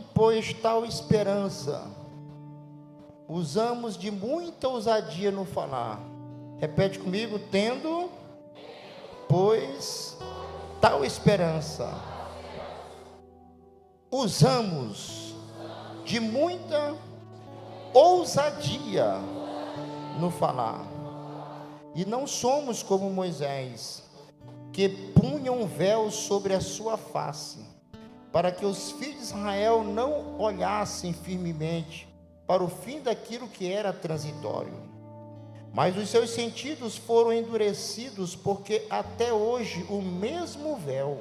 Tendo, pois, tal esperança, usamos de muita ousadia no falar. Repete comigo, tendo, pois, tal esperança, usamos de muita ousadia no falar. E não somos como Moisés, que punha um véu sobre a sua face, para que os filhos de Israel não olhassem firmemente para o fim daquilo que era transitório. Mas os seus sentidos foram endurecidos, porque até hoje o mesmo véu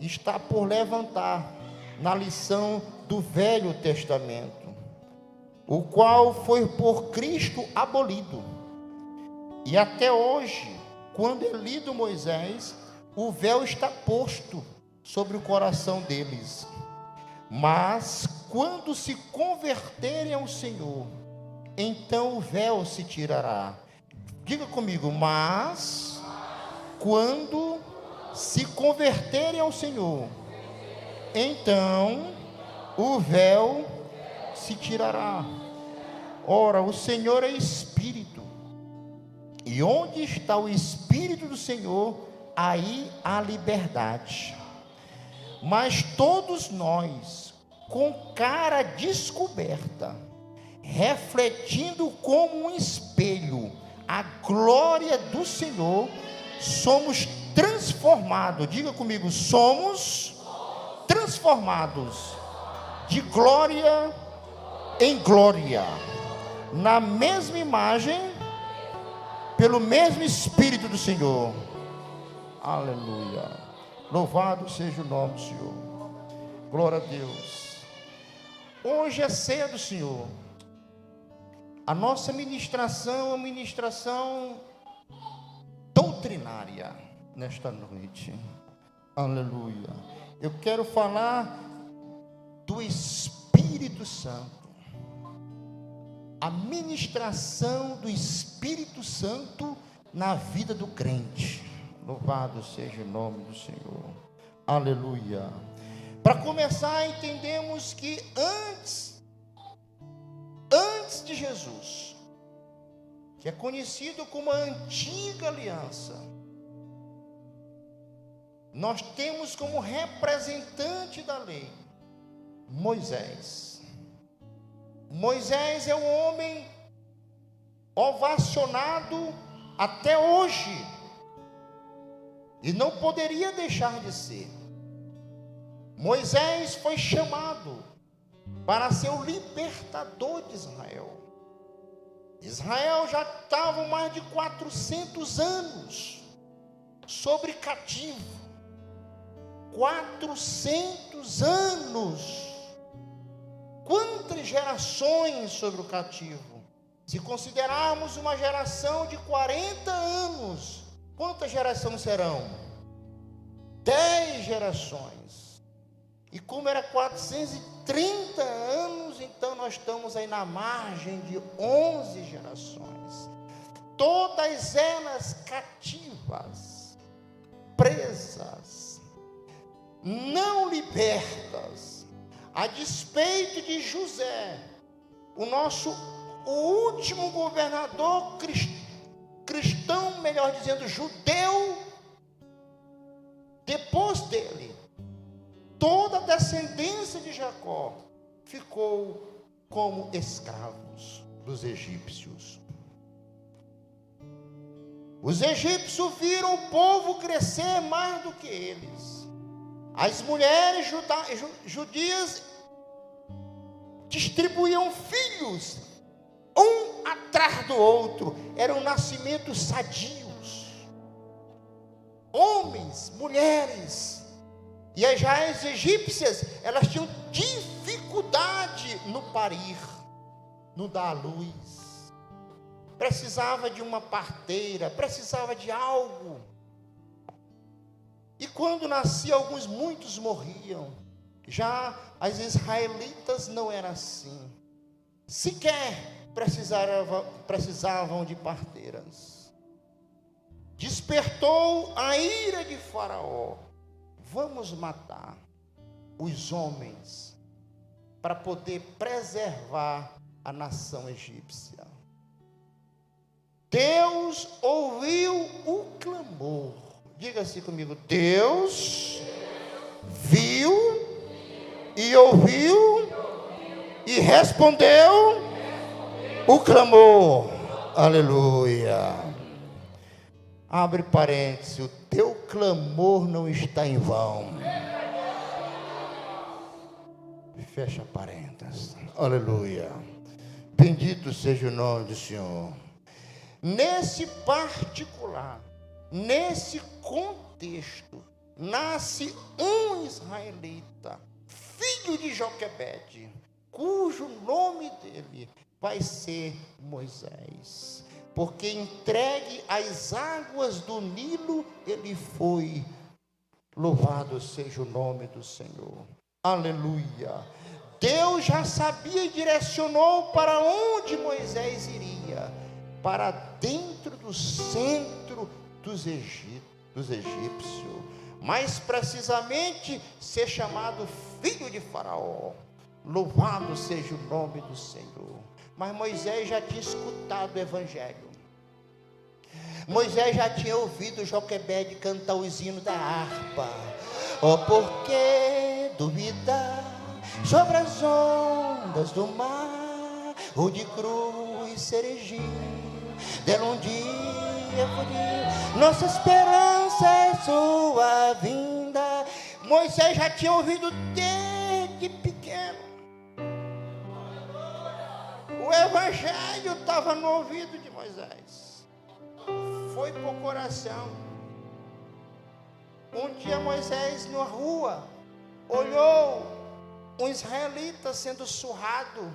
está por levantar na lição do Velho Testamento, o qual foi por Cristo abolido. E até hoje, quando é lido Moisés, o véu está posto sobre o coração deles. Mas quando se converterem ao Senhor, então o véu se tirará. Diga comigo, mas quando se converterem ao Senhor, então o véu se tirará. Ora, o Senhor é Espírito, e onde está o Espírito do Senhor, aí há liberdade. Mas todos nós, com cara descoberta, refletindo como um espelho a glória do Senhor, somos transformados. Diga comigo, somos transformados de glória em glória, na mesma imagem, pelo mesmo Espírito do Senhor. Aleluia. Louvado seja o nome do Senhor. Glória a Deus. Hoje é ceia do Senhor. A nossa ministração é uma ministração doutrinária nesta noite. Aleluia. Eu quero falar do Espírito Santo. A ministração do Espírito Santo na vida do crente. Louvado seja o nome do Senhor. Aleluia. Para começar, entendemos que antes, antes de Jesus, que é conhecido como a antiga aliança, nós temos como representante da lei Moisés. Moisés é um homem ovacionado até hoje e não poderia deixar de ser. Moisés foi chamado para ser o libertador de Israel. Israel já estava mais de 400 anos sobre cativo. 400 anos. Quantas gerações sobre o cativo? Se considerarmos uma geração de 40 anos, quantas gerações serão? Dez gerações. E como era 430 anos, então nós estamos aí na margem de 11 gerações. Todas elas cativas, presas, não libertas, a despeito de José, o nosso o último governador cristão, melhor dizendo, judeu, depois dele, toda a descendência de Jacó ficou como escravos dos egípcios. Os egípcios viram o povo crescer mais do que eles. As mulheres judias distribuíam filhos, um atrás do outro, eram nascimentos sadios. Homens, mulheres, e já as egípcias, elas tinham dificuldade no parir, no dar à luz. Precisava de uma parteira, precisava de algo e quando nascia, alguns, muitos morriam. Já as israelitas não era assim. Sequer precisavam, precisavam de parteiras. Despertou a ira de Faraó. Vamos matar os homens para poder preservar a nação egípcia. Deus ouviu o clamor. Diga assim comigo: Deus viu e ouviu e respondeu o clamor. Aleluia. Abre parênteses, o teu clamor não está em vão. Fecha parênteses. Aleluia. Bendito seja o nome do Senhor. Nesse particular, nesse contexto, nasce um israelita, filho de Joquebede, cujo nome dele vai ser Moisés. Porque entregue às águas do Nilo, ele foi. Louvado seja o nome do Senhor. Aleluia. Deus já sabia e direcionou para onde Moisés iria para dentro do centro dos, dos egípcios, mais precisamente ser chamado filho de Faraó. Louvado seja o nome do Senhor. Mas Moisés já tinha escutado o Evangelho. Moisés já tinha ouvido Joquebede cantar os hinos da harpa. Oh, por que duvidar sobre as ondas do mar, ou de cruz serejinho? dela um dia fugir. Nossa esperança é sua vinda. Moisés já tinha ouvido desde evangelho estava no ouvido de Moisés. Foi para o coração. Um dia Moisés na rua olhou um israelita sendo surrado.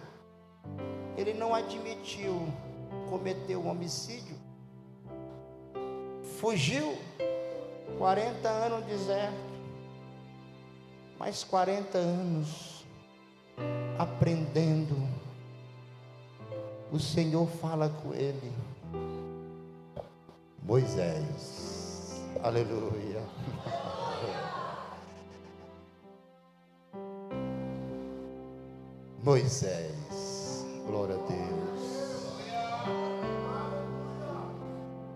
Ele não admitiu cometeu um homicídio, fugiu, 40 anos no deserto, mais 40 anos aprendendo. O Senhor fala com ele, Moisés, aleluia. Moisés, glória a Deus.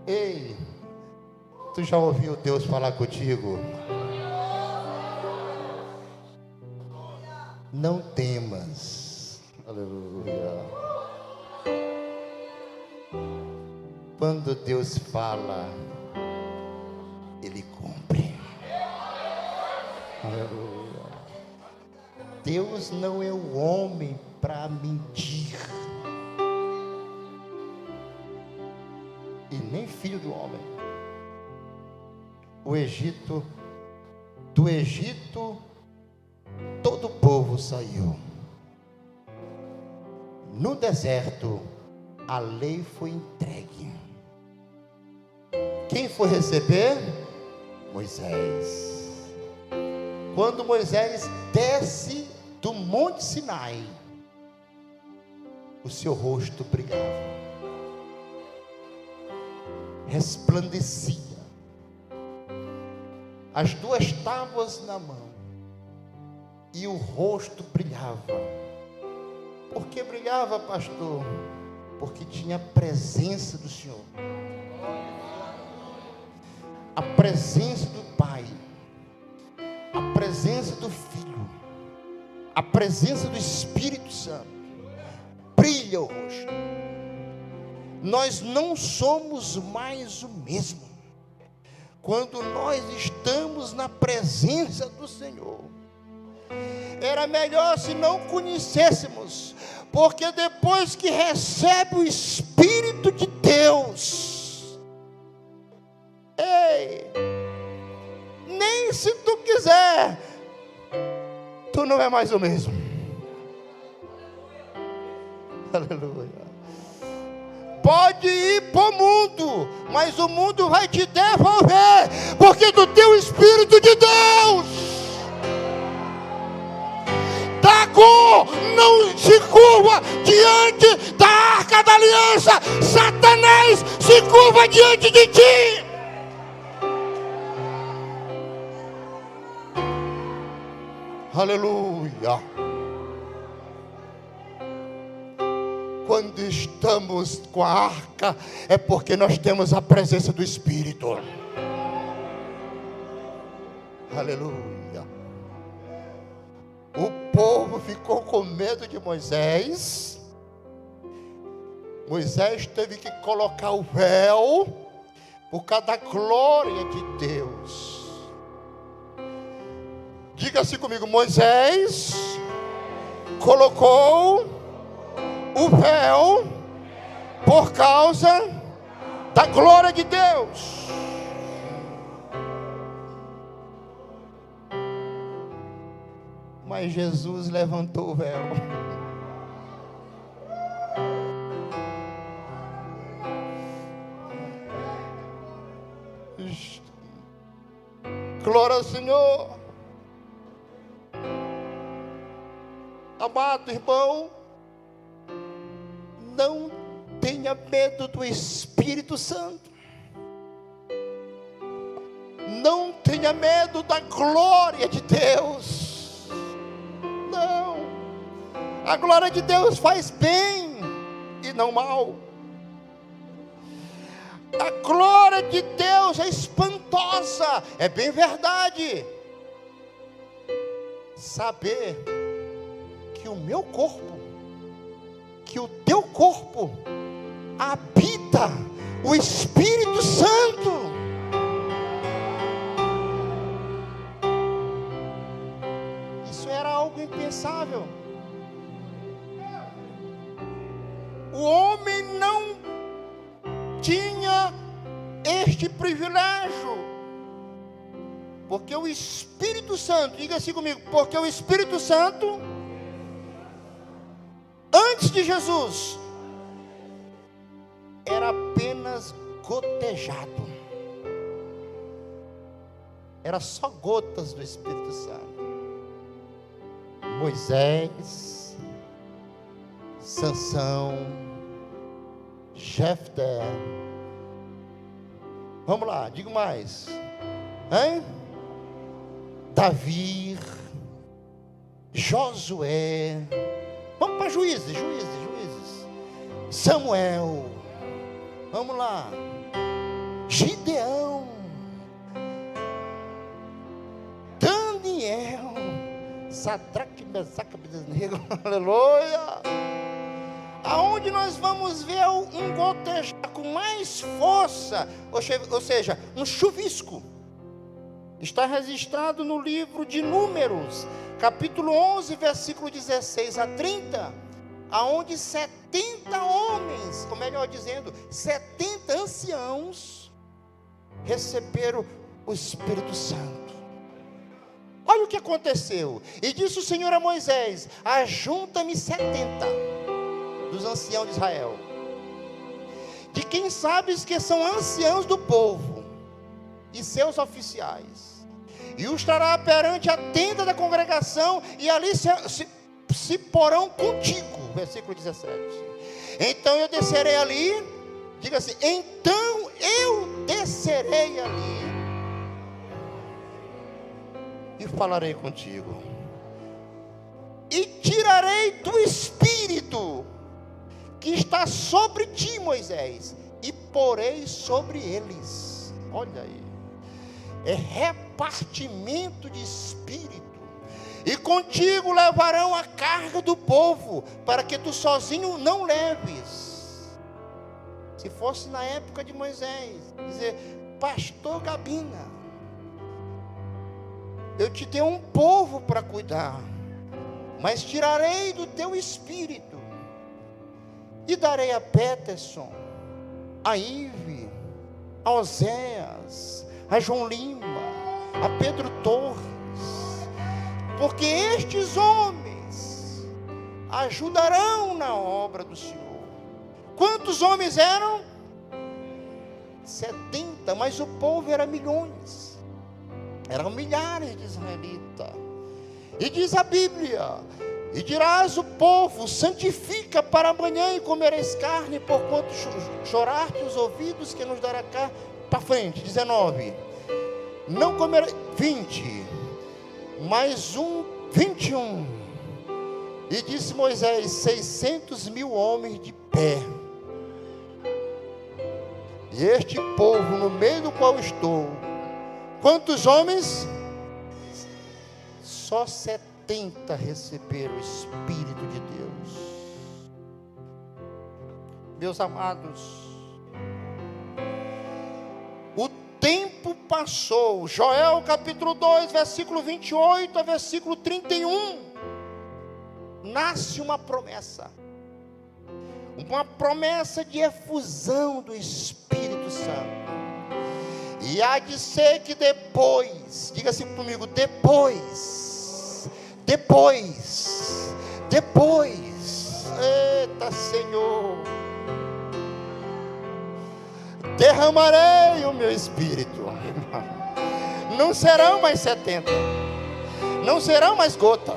Ei, tu já ouviu Deus falar contigo? Não temas. Aleluia. Quando Deus fala, Ele cumpre. Aleluia. Deus não é o homem para mentir. nem filho do homem. O Egito, do Egito, todo o povo saiu. No deserto, a lei foi entregue. Quem foi receber? Moisés. Quando Moisés desce do Monte Sinai, o seu rosto brilhava resplandecia. As duas tábuas na mão e o rosto brilhava. Por que brilhava, pastor? Porque tinha a presença do Senhor. Presença do Pai. A presença do Filho. A presença do Espírito Santo. Brilha o rosto nós não somos mais o mesmo. Quando nós estamos na presença do Senhor, era melhor se não conhecêssemos, porque depois que recebe o Espírito de Deus, se tu quiser, tu não é mais o mesmo. Aleluia pode ir para o mundo, mas o mundo vai te devolver, porque do teu Espírito de Deus. Dago não se curva diante da arca da aliança, Satanás se curva diante de ti. Aleluia. quando estamos com a arca, é porque nós temos a presença do Espírito. Aleluia. O povo ficou com medo de Moisés. Moisés teve que colocar o véu por causa da glória de Deus. Diga assim comigo: Moisés colocou o véu por causa da glória de Deus. Mas Jesus levantou o véu. Glória ao Senhor. Amado irmão, não tenha medo do Espírito Santo. Não tenha medo da glória de Deus. Não. A glória de Deus faz bem e não mal. A glória de Deus é espantosa, é bem verdade. Saber que o meu corpo, que o teu corpo, habita o Espírito Santo. Isso era algo impensável. O homem não tinha este privilégio. Porque o Espírito Santo, diga assim comigo, porque o Espírito Santo, antes de Jesus, era apenas gotejado. Era só gotas do Espírito Santo. Moisés, Sansão, Jefté. Vamos lá, digo mais. Hein? Davi, Josué. Para juízes, juízes, juízes. Samuel. Vamos lá. Gideão. Daniel. Sadraque, Mesaque, Negro. Aleluia. Aonde nós vamos ver um gotejar com mais força, ou seja, um chuvisco. Está registrado no livro de Números, capítulo 11, versículo 16 a 30, aonde 70 homens, ou melhor dizendo, 70 anciãos receberam o Espírito Santo. Olha o que aconteceu. E disse o Senhor a Moisés: Ajunta-me 70 dos anciãos de Israel, de quem sabes que são anciãos do povo e seus oficiais, e os trará perante a tenda da congregação, e ali se, se, se porão contigo. Versículo 17. Então eu descerei ali, diga assim: então eu descerei ali e falarei contigo, e tirarei do espírito que está sobre ti, Moisés, e porei sobre eles. Olha aí, é repartimento de espírito. E contigo levarão a carga do povo, para que tu sozinho não leves. Se fosse na época de Moisés, dizer, Pastor Gabina, eu te dei um povo para cuidar, mas tirarei do teu espírito e darei a Peterson, a Ive, a Oséias, a João Lima, a Pedro Torres, porque estes homens ajudarão na obra do Senhor. Quantos homens eram? 70, mas o povo era milhões, eram milhares de israelitas. E diz a Bíblia: e dirás o povo: santifica para amanhã e comereis carne, porquanto chorar-te os ouvidos que nos dará carne. Para frente, 19. Não comerei. 20. Mais um, 21. E disse Moisés: 600 mil homens de pé. E este povo no meio do qual estou, quantos homens? Só 70 receberam o Espírito de Deus. Meus amados, passou. Joel capítulo 2, versículo 28 a versículo 31. Nasce uma promessa. Uma promessa de efusão do Espírito Santo. E há de ser que depois, diga assim comigo, depois, depois, depois, eita Senhor, derramarei o meu espírito. Não serão mais setenta, não serão mais gota.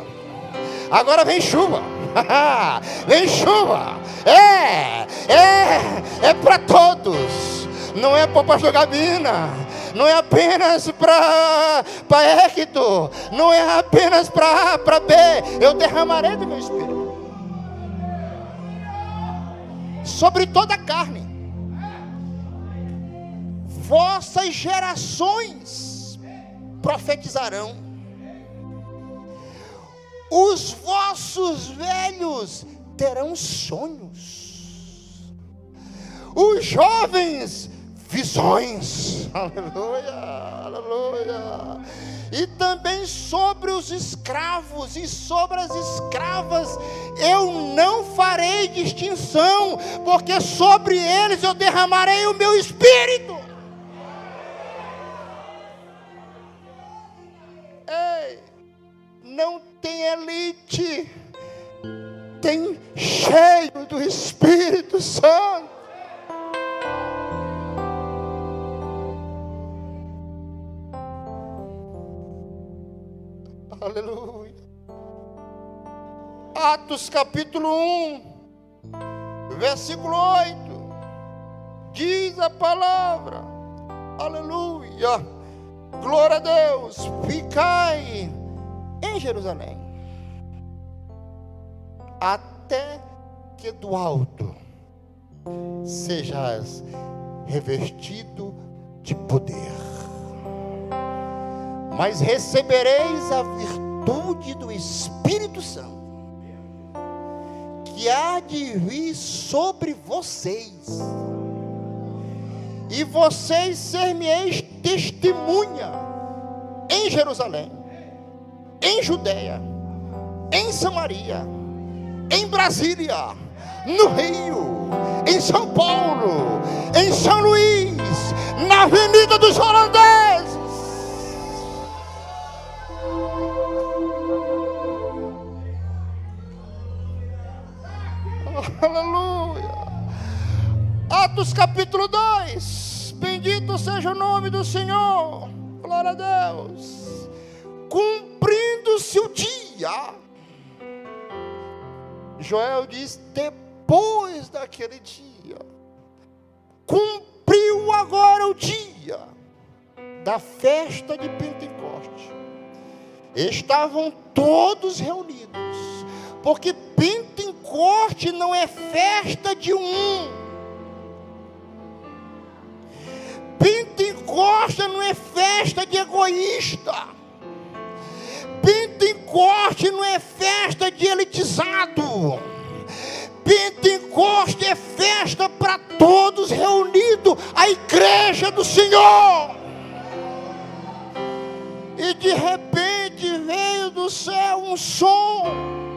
Agora vem chuva, vem chuva. É, é, é para todos. Não é para o pastor Gabina, não é apenas para Hector, não é apenas para A, para B. Eu derramarei do meu espírito sobre toda a carne. Vossas gerações profetizarão, os vossos velhos terão sonhos, os jovens visões, aleluia, aleluia, e também sobre os escravos e sobre as escravas, eu não farei distinção, porque sobre eles eu derramarei o meu espírito. Capítulo 1, versículo 8. Diz a palavra. Aleluia. Glória a Deus. Ficai em Jerusalém até que do alto sejas revestido de poder. Mas recebereis a virtude do Espírito Santo, que há de vir sobre vocês, e vocês ser-me-eis testemunha em Jerusalém, em Judéia, em Samaria em Brasília, no Rio, em São Paulo, em São Luís, na Avenida dos Holandeses. Aleluia. Atos capítulo 2. Bendito seja o nome do Senhor. Glória a Deus. Cumprindo-se o dia Joel diz: depois daquele dia, cumpriu agora o dia da festa de Pentecoste. Estavam todos reunidos, porque Pentecoste não é festa de um. Pentecoste não é festa de egoísta. Pentecoste não é festa de elitizado. Pentecoste é festa para todos reunidos, a igreja do Senhor. E de repente veio do céu um som,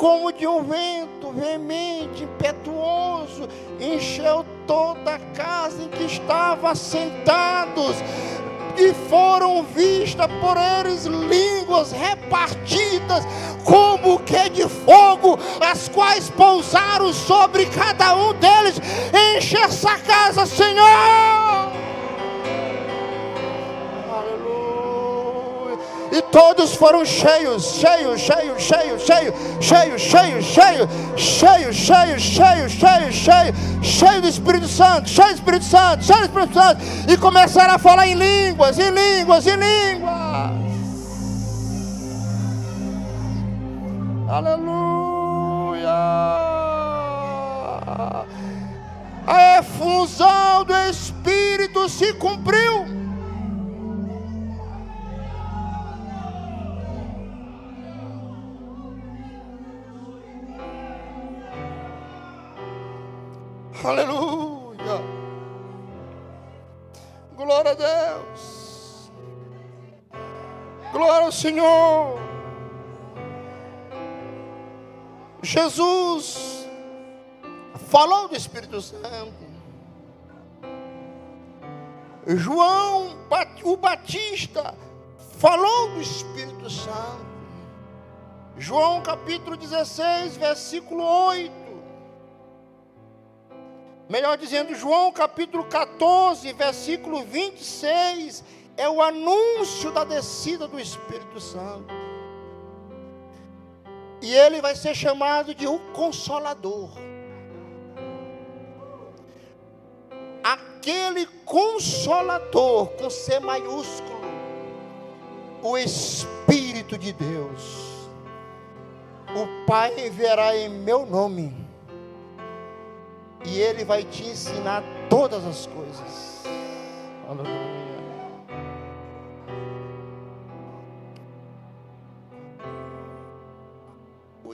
como de um vento veemente, impetuoso, encheu toda a casa em que estavam sentados e foram vistas por eles línguas repartidas como que de fogo, as quais pousaram sobre cada um deles. Enche essa casa, Senhor. E todos foram cheios, cheios, cheios, cheios, cheios, cheios, cheios, cheios, cheios, cheios, cheios, cheios, cheios, cheios do Espírito Santo, cheio do Espírito Santo, cheio do Espírito Santo, e começaram a falar em línguas, em línguas, em línguas. Aleluia. A efusão do Espírito se cumpriu. Aleluia. Glória a Deus. Glória ao Senhor. Jesus falou do Espírito Santo. João o Batista falou do Espírito Santo. João capítulo 16, versículo 8. Melhor dizendo, João capítulo 14, versículo 26, é o anúncio da descida do Espírito Santo. E ele vai ser chamado de o Consolador. Aquele Consolador, com C maiúsculo, o Espírito de Deus. O Pai enviará em meu nome, e Ele vai te ensinar todas as coisas. Aleluia.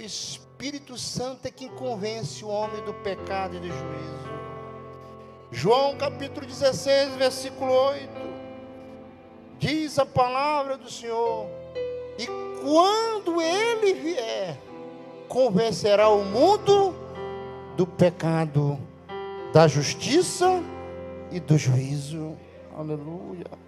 Espírito Santo é quem convence o homem do pecado e do juízo. João capítulo 16, versículo 8. Diz a palavra do Senhor: E quando ele vier, convencerá o mundo do pecado, da justiça e do juízo. Aleluia.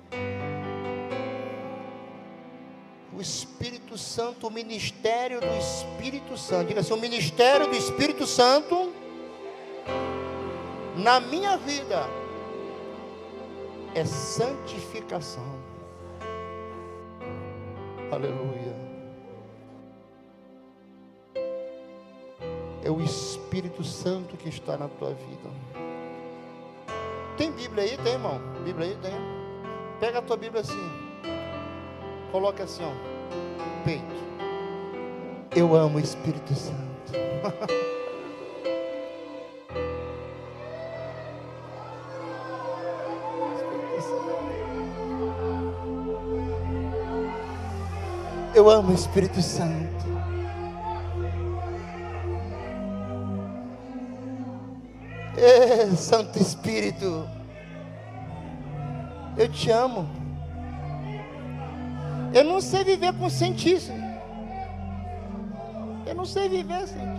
o Espírito Santo, o ministério do Espírito Santo. Diga assim: o ministério do Espírito Santo na minha vida é santificação. Aleluia. É o Espírito Santo que está na tua vida. Tem Bíblia aí? Tem, irmão? Bíblia aí? Tem. Pega a tua Bíblia assim. Coloque assim, ó, peito. Eu amo o Espírito Santo. Eu amo o Espírito Santo. Santo Espírito, eu te amo. Eu não sei viver com sentir. Eu não sei viver sem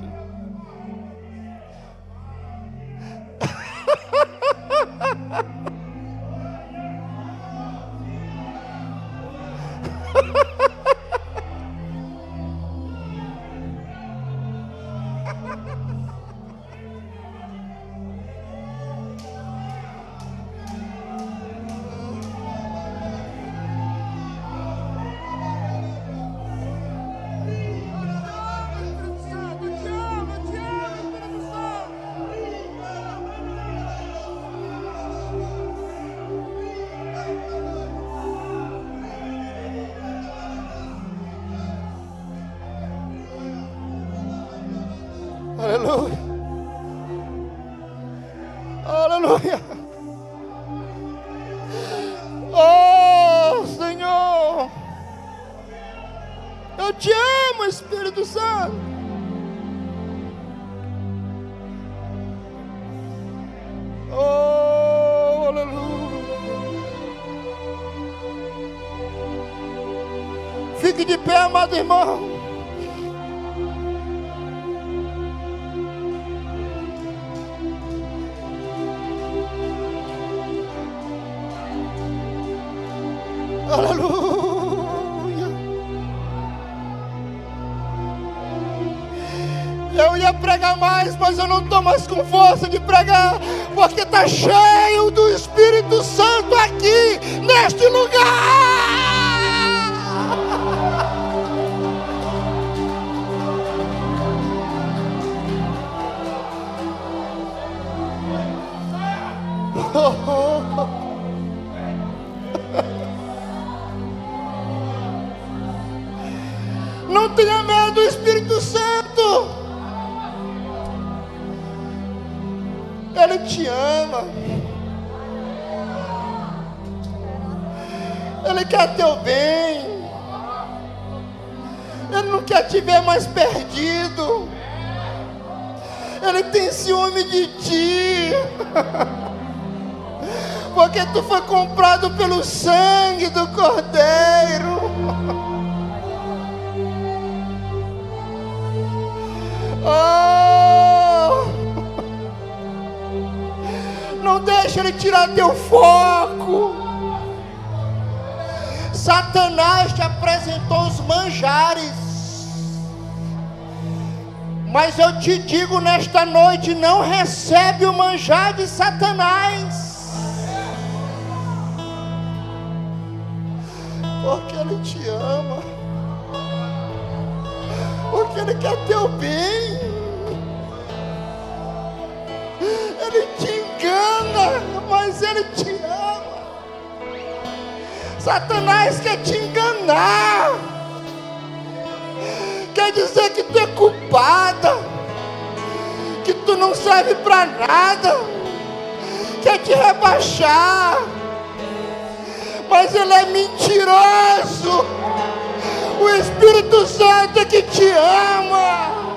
Fique de pé, amado irmão. Aleluia. Eu ia pregar mais, mas eu não estou mais com força de pregar, porque está cheio do Espírito Santo aqui, neste lugar. Te ama. Ele quer teu bem. Ele não quer te ver mais perdido. Ele tem ciúme de ti. Porque tu foi comprado pelo sangue do Cordeiro. Oh! Não deixa ele tirar teu foco. Satanás te apresentou os manjares. Mas eu te digo nesta noite: não recebe o manjar de Satanás. Porque Ele te ama. Porque Ele quer teu bem. Ele te engana, mas Ele te ama. Satanás quer te enganar. Quer dizer que tu é culpada. Que tu não serve para nada. Quer te rebaixar. Mas ele é mentiroso. O Espírito Santo é que te ama.